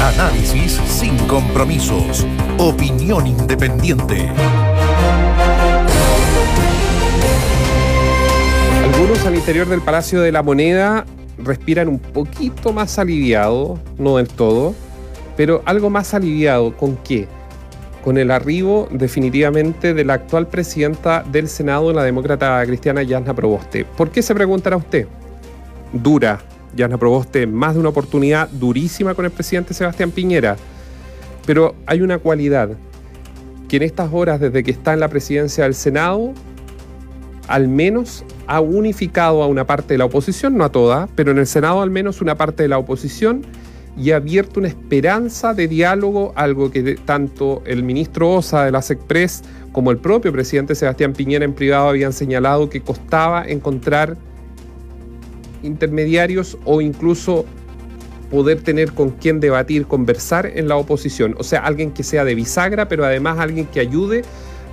Análisis sin compromisos. Opinión independiente. Algunos al interior del Palacio de la Moneda respiran un poquito más aliviado, no del todo, pero algo más aliviado. ¿Con qué? Con el arribo definitivamente de la actual presidenta del Senado, la demócrata cristiana Yasna Proboste. ¿Por qué se preguntará usted? Dura, Yasna Proboste, más de una oportunidad durísima con el presidente Sebastián Piñera. Pero hay una cualidad, que en estas horas desde que está en la presidencia del Senado, al menos ha unificado a una parte de la oposición, no a toda, pero en el Senado al menos una parte de la oposición y ha abierto una esperanza de diálogo, algo que tanto el ministro Osa de la SECPRES como el propio presidente Sebastián Piñera en privado habían señalado que costaba encontrar intermediarios o incluso poder tener con quien debatir, conversar en la oposición. O sea, alguien que sea de bisagra, pero además alguien que ayude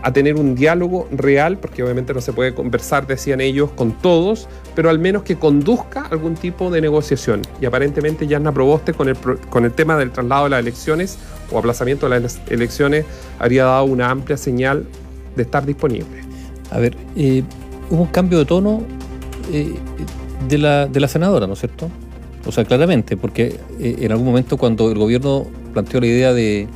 a tener un diálogo real, porque obviamente no se puede conversar, decían ellos, con todos, pero al menos que conduzca algún tipo de negociación. Y aparentemente Yasna Proboste con el, con el tema del traslado de las elecciones o aplazamiento de las elecciones habría dado una amplia señal de estar disponible. A ver, eh, hubo un cambio de tono eh, de, la, de la senadora, ¿no es cierto? O sea, claramente, porque eh, en algún momento cuando el gobierno planteó la idea de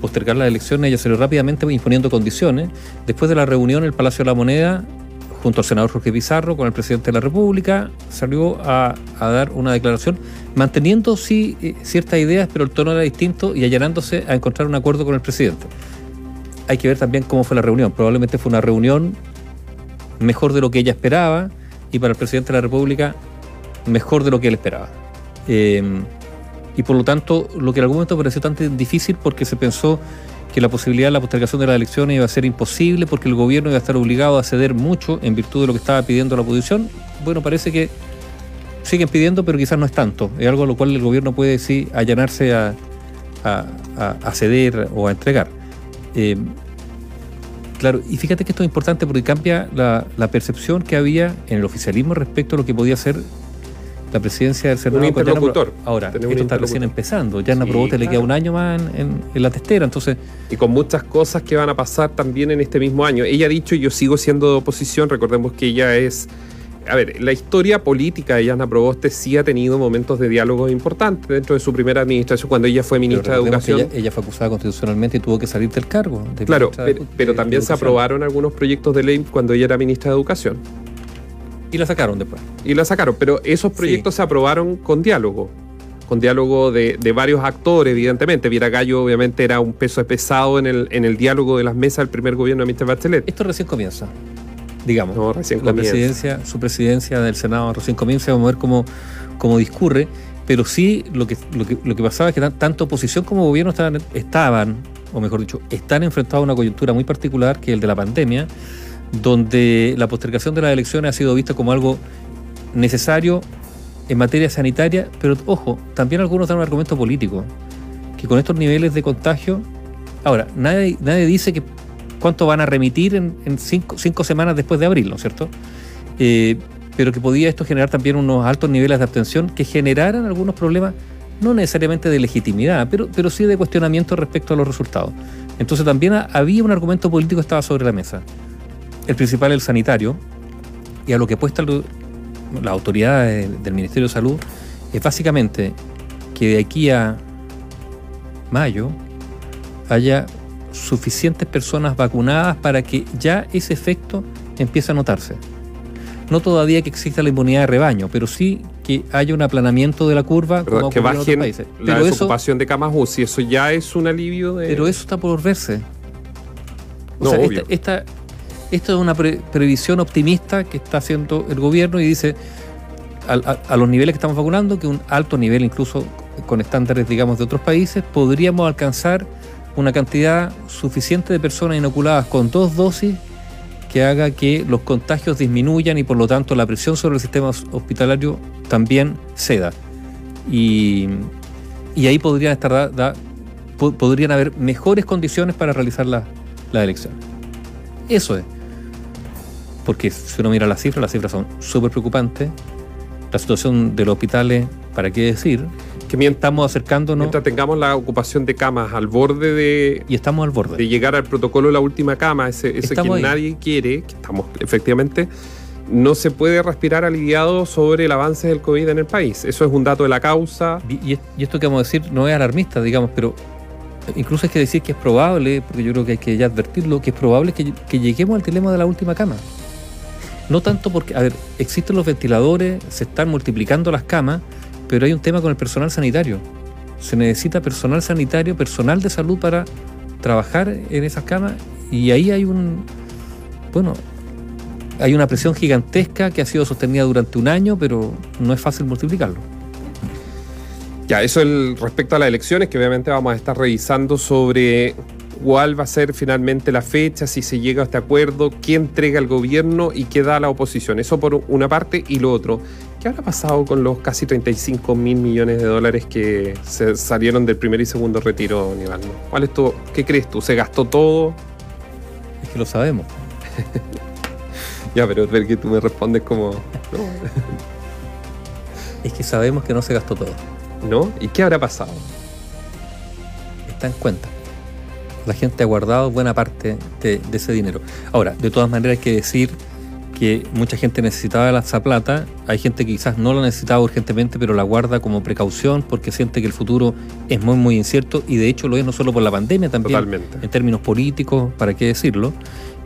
postergar las elecciones, ella salió rápidamente imponiendo condiciones. Después de la reunión en el Palacio de la Moneda, junto al senador Jorge Pizarro, con el presidente de la República, salió a, dar una declaración, manteniendo sí eh, ciertas ideas, pero el tono era distinto y allanándose a encontrar un acuerdo con el presidente. Hay que ver también cómo fue la reunión. Probablemente fue una reunión mejor de lo que ella esperaba y para el presidente de la República mejor de lo que él esperaba. Eh, y por lo tanto lo que en algún momento pareció tan difícil porque se pensó que la posibilidad de la postergación de las elecciones iba a ser imposible porque el gobierno iba a estar obligado a ceder mucho en virtud de lo que estaba pidiendo la oposición, bueno, parece que siguen pidiendo, pero quizás no es tanto. Es algo a lo cual el gobierno puede sí allanarse a, a, ceder o a entregar. Eh, claro, y fíjate que esto es importante porque cambia la, la, percepción que había en el oficialismo respecto a lo que podía ser la presidencia del Senado. Un interlocutor. Ahora, esto está recién empezando. Ya en sí, le queda un año más en, la testera, entonces... Y con muchas cosas que van a pasar también en este mismo año. Ella ha dicho, yo sigo siendo de oposición, recordemos que ella es... A ver, la historia política de Yana Proboste sí ha tenido momentos de diálogo importantes dentro de su primera administración, cuando ella fue ministra de Educación. Ella, fue acusada constitucionalmente y tuvo que salir del cargo. claro, pero, también se aprobaron algunos proyectos de ley cuando ella era ministra de Educación. Y la sacaron después. Y la sacaron, pero esos proyectos se aprobaron con diálogo, con diálogo de, varios actores, evidentemente. Viera Gallo, obviamente, era un peso pesado en el, en el diálogo de las mesas del primer gobierno de Mr. Bachelet. Esto recién comienza, digamos. No, recién la presidencia, su presidencia del Senado recién comienza, vamos a ver cómo, cómo discurre. Pero sí, lo que, lo que, lo que pasaba es que tanto oposición como gobierno estaban, estaban, o mejor dicho, están enfrentados a una coyuntura muy particular, que es el de la pandemia donde la postergación de las elecciones ha sido vista como algo necesario en materia sanitaria, pero ojo, también algunos dan un argumento político, que con estos niveles de contagio, ahora, nadie, nadie dice que cuánto van a remitir en, cinco, semanas después de abril, ¿no es cierto? Eh, pero que podía esto generar también unos altos niveles de abstención que generaran algunos problemas, no necesariamente de legitimidad, pero, pero sí de cuestionamiento respecto a los resultados. Entonces también había un argumento político que estaba sobre la mesa. El principal el sanitario, y a lo que apuesta la autoridad del Ministerio de Salud es básicamente que de aquí a mayo haya suficientes personas vacunadas para que ya ese efecto empiece a notarse. No todavía que exista la inmunidad de rebaño, pero sí que haya un aplanamiento de la curva como que bajen en países. la desocupación de camas UCI, eso ya es un alivio de... Pero eso está por verse. no, obvio. esta, esto es una previsión optimista que está haciendo el gobierno y dice a, los niveles que estamos vacunando, que un alto nivel incluso con estándares, digamos, de otros países, podríamos alcanzar una cantidad suficiente de personas inoculadas con dos dosis que haga que los contagios disminuyan y por lo tanto la presión sobre el sistema hospitalario también ceda. Y, ahí podrían, estar podrían haber mejores condiciones para realizar la, la elección. Eso es porque si uno mira las cifras, las cifras son súper preocupantes. La situación de los hospitales, ¿para qué decir? Que mientras, estamos acercándonos. Mientras tengamos la ocupación de camas al borde de. Y estamos al borde. De llegar al protocolo de la última cama, ese, ese que nadie quiere, que estamos efectivamente. No se puede respirar aliviado sobre el avance del COVID en el país. Eso es un dato de la causa. Y, esto que vamos a decir no es alarmista, digamos, pero incluso hay que decir que es probable, porque yo creo que hay que ya advertirlo, que es probable que, que lleguemos al dilema de la última cama. No tanto porque, a ver, existen los ventiladores, se están multiplicando las camas, pero hay un tema con el personal sanitario. Se necesita personal sanitario, personal de salud para trabajar en esas camas y ahí hay un, bueno, hay una presión gigantesca que ha sido sostenida durante un año, pero no es fácil multiplicarlo. Ya, eso el, respecto a las elecciones, que obviamente vamos a estar revisando sobre cuál va a ser finalmente la fecha, si se llega a este acuerdo, quién entrega el gobierno y qué da la oposición. Eso por una parte y lo otro. ¿Qué habrá pasado con los casi 35 mil millones de dólares que se salieron del primer y segundo retiro, Nivaldo? ¿Cuál es tu, ¿Qué crees tú? ¿Se gastó todo? Es que lo sabemos. ya, pero ver que tú me respondes como... es que sabemos que no se gastó todo. ¿No? ¿Y qué habrá pasado? Está en cuenta la gente ha guardado buena parte de, ese dinero. Ahora, de todas maneras hay que decir que mucha gente necesitaba esa plata, hay gente que quizás no la necesitaba urgentemente, pero la guarda como precaución porque siente que el futuro es muy, muy incierto y de hecho lo es no solo por la pandemia, también en términos políticos, para qué decirlo.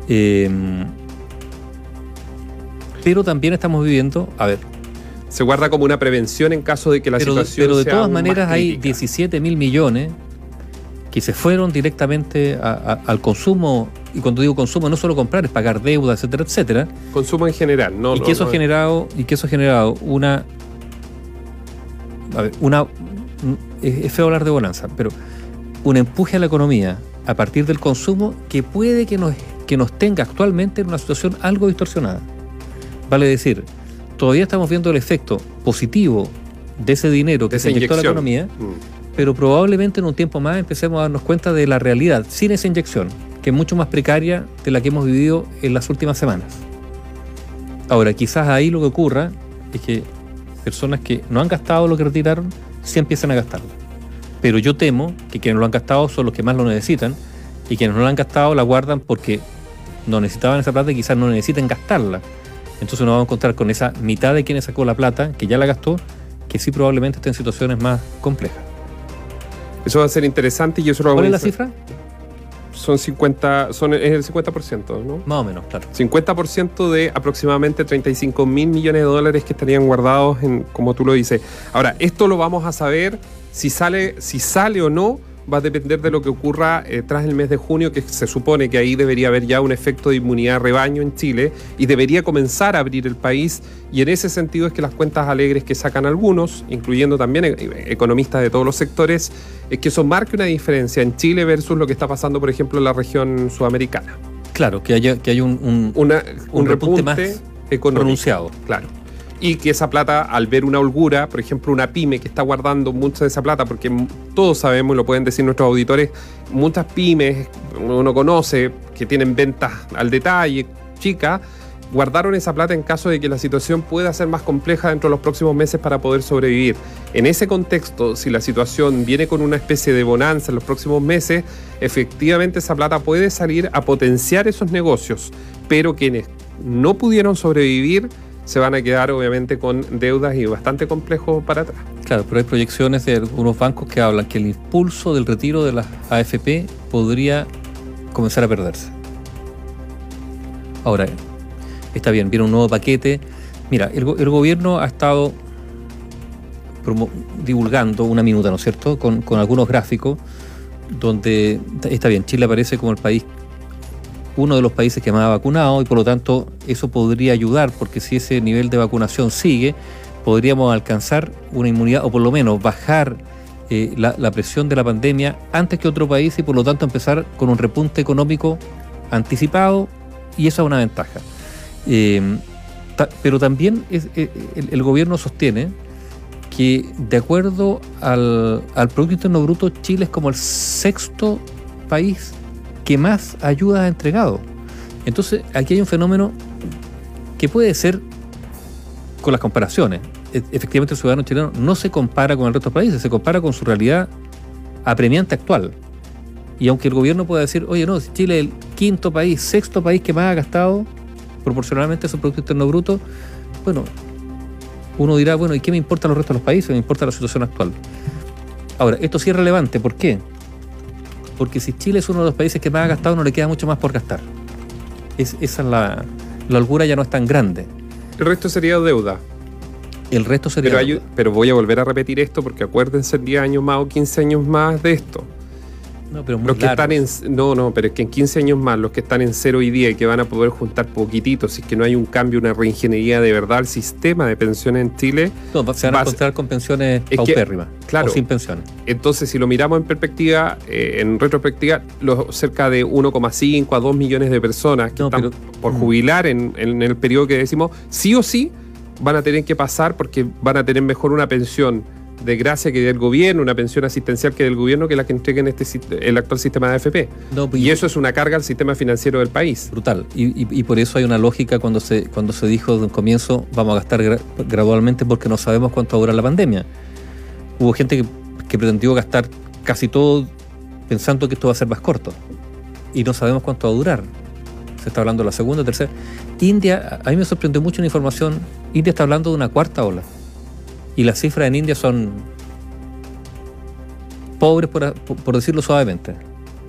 Em, pero también estamos viviendo, a ver, se guarda como una prevención en caso de que la situación Pero de todas maneras hay 17 mil millones que se fueron directamente al consumo, y cuando digo consumo no solo comprar, es pagar deuda, etcétera, etcétera. Consumo en general, no. Y que eso ha generado, y que eso ha generado una. A ver, una. Es feo hablar de bonanza, pero un empuje a la economía a partir del consumo que puede que nos, que nos tenga actualmente en una situación algo distorsionada. Vale decir, todavía estamos viendo el efecto positivo de ese dinero que se inyectó a la economía. Mm pero probablemente en un tiempo más empecemos a darnos cuenta de la realidad sin esa inyección, que es mucho más precaria de la que hemos vivido en las últimas semanas. Ahora, quizás ahí lo que ocurra es que personas que no han gastado lo que retiraron, sí empiezan a gastarlo. Pero yo temo que quienes lo han gastado son los que más lo necesitan y quienes no lo han gastado la guardan porque no necesitaban esa plata y quizás no necesiten gastarla. Entonces nos vamos a encontrar con esa mitad de quienes sacó la plata, que ya la gastó, que sí probablemente estén en situaciones más complejas. Eso va a ser interesante y eso lo ¿Cuál es la cifra? Son 50, son, es el 50%, ¿no? Más o menos, claro. 50% de aproximadamente 35 mil millones de dólares que estarían guardados en, como tú lo dices. Ahora, esto lo vamos a saber si sale, si sale o no va a depender de lo que ocurra eh, tras el mes de junio, que se supone que ahí debería haber ya un efecto de inmunidad rebaño en Chile y debería comenzar a abrir el país. Y en ese sentido es que las cuentas alegres que sacan algunos, incluyendo también eh, economistas de todos los sectores, es que eso marque una diferencia en Chile versus lo que está pasando, por ejemplo, en la región sudamericana. Claro, que haya, que haya un, un, repunte, más pronunciado. Claro y que esa plata, al ver una holgura, por ejemplo, una pyme que está guardando mucha de esa plata, porque todos sabemos, y lo pueden decir nuestros auditores, muchas pymes, uno conoce, que tienen ventas al detalle, chicas, guardaron esa plata en caso de que la situación pueda ser más compleja dentro de los próximos meses para poder sobrevivir. En ese contexto, si la situación viene con una especie de bonanza en los próximos meses, efectivamente esa plata puede salir a potenciar esos negocios, pero quienes no pudieron sobrevivir, se van a quedar obviamente con deudas y bastante complejos para atrás. Claro, pero hay proyecciones de algunos bancos que hablan que el impulso del retiro de las AFP podría comenzar a perderse. Ahora, está bien, viene un nuevo paquete. Mira, el, gobierno ha estado divulgando una minuta, ¿no es cierto?, con, con algunos gráficos donde está bien, Chile aparece como el país uno de los países que más ha vacunado y por lo tanto eso podría ayudar porque si ese nivel de vacunación sigue, podríamos alcanzar una inmunidad o por lo menos bajar eh, la, presión de la pandemia antes que otro país y por lo tanto empezar con un repunte económico anticipado y eso es una ventaja. Em, pero también eh, el, gobierno sostiene que de acuerdo al, al Producto Interno Bruto, Chile es como el sexto país que más ayuda ha entregado. Entonces, aquí hay un fenómeno que puede ser, con las comparaciones, e, efectivamente el ciudadano chileno no se compara con el resto de países, se compara con su realidad apremiante actual. Y aunque el gobierno pueda decir, oye, no, Chile es el quinto país, sexto país que más ha gastado proporcionalmente su Producto Interno Bruto, bueno, uno dirá, bueno, ¿y qué me importa los restos de los países? Me importa la situación actual. Ahora, esto sí es relevante, ¿por qué? Porque si Chile es uno de los países que más ha gastado, no le queda mucho más por gastar. Es, esa es la, la holgura ya no es tan grande. El resto sería deuda. El resto sería pero, pero voy a volver a repetir esto porque acuérdense 10 años más o 15 años más de esto. No, pero los que están en no, no, pero es que en 15 años más los que están en cero hoy día y que van a poder juntar poquititos, si es que no hay un cambio, una reingeniería de verdad al sistema de pensiones en Chile, no, se van a encontrar con pensiones paupérrimas, claro, o sin pensiones. Entonces, si lo miramos en perspectiva, eh, en retrospectiva, los cerca de 1,5 a 2 millones de personas que están por mm. jubilar en, en el periodo que decimos, sí o sí van a tener que pasar porque van a tener mejor una pensión de gracia que del gobierno, una pensión asistencial que del gobierno, que la que entreguen este, el actual sistema de AFP. Pues, y eso es una carga al sistema financiero del país. Brutal. Y, por eso hay una lógica cuando se, cuando se dijo de un comienzo, vamos a gastar gradualmente porque no sabemos cuánto va a durar la pandemia. Hubo gente que, que pretendió gastar casi todo pensando que esto va a ser más corto. Y no sabemos cuánto va a durar. Se está hablando de la segunda, tercera. India, a mí me sorprendió mucho la información. India está hablando de una cuarta ola. Y las cifras en India son pobres, por, decirlo suavemente,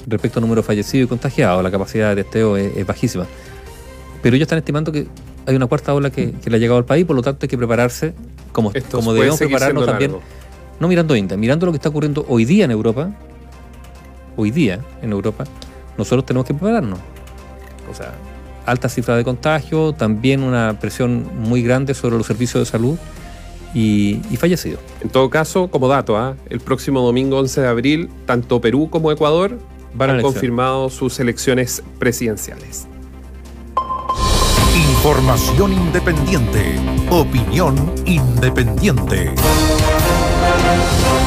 respecto al número de fallecidos y contagiados. La capacidad de testeo es, bajísima. Pero ellos están estimando que hay una cuarta ola que, le ha llegado al país, por lo tanto hay que prepararse como, como debemos prepararnos también. No mirando India, mirando lo que está ocurriendo hoy día en Europa, hoy día en Europa, nosotros tenemos que prepararnos. O sea, alta cifra de contagio, también una presión muy grande sobre los servicios de salud y, fallecido. En todo caso, como dato, ¿ah? el próximo domingo 11 de abril, tanto Perú como Ecuador van han confirmado sus elecciones presidenciales. Información independiente. Opinión independiente.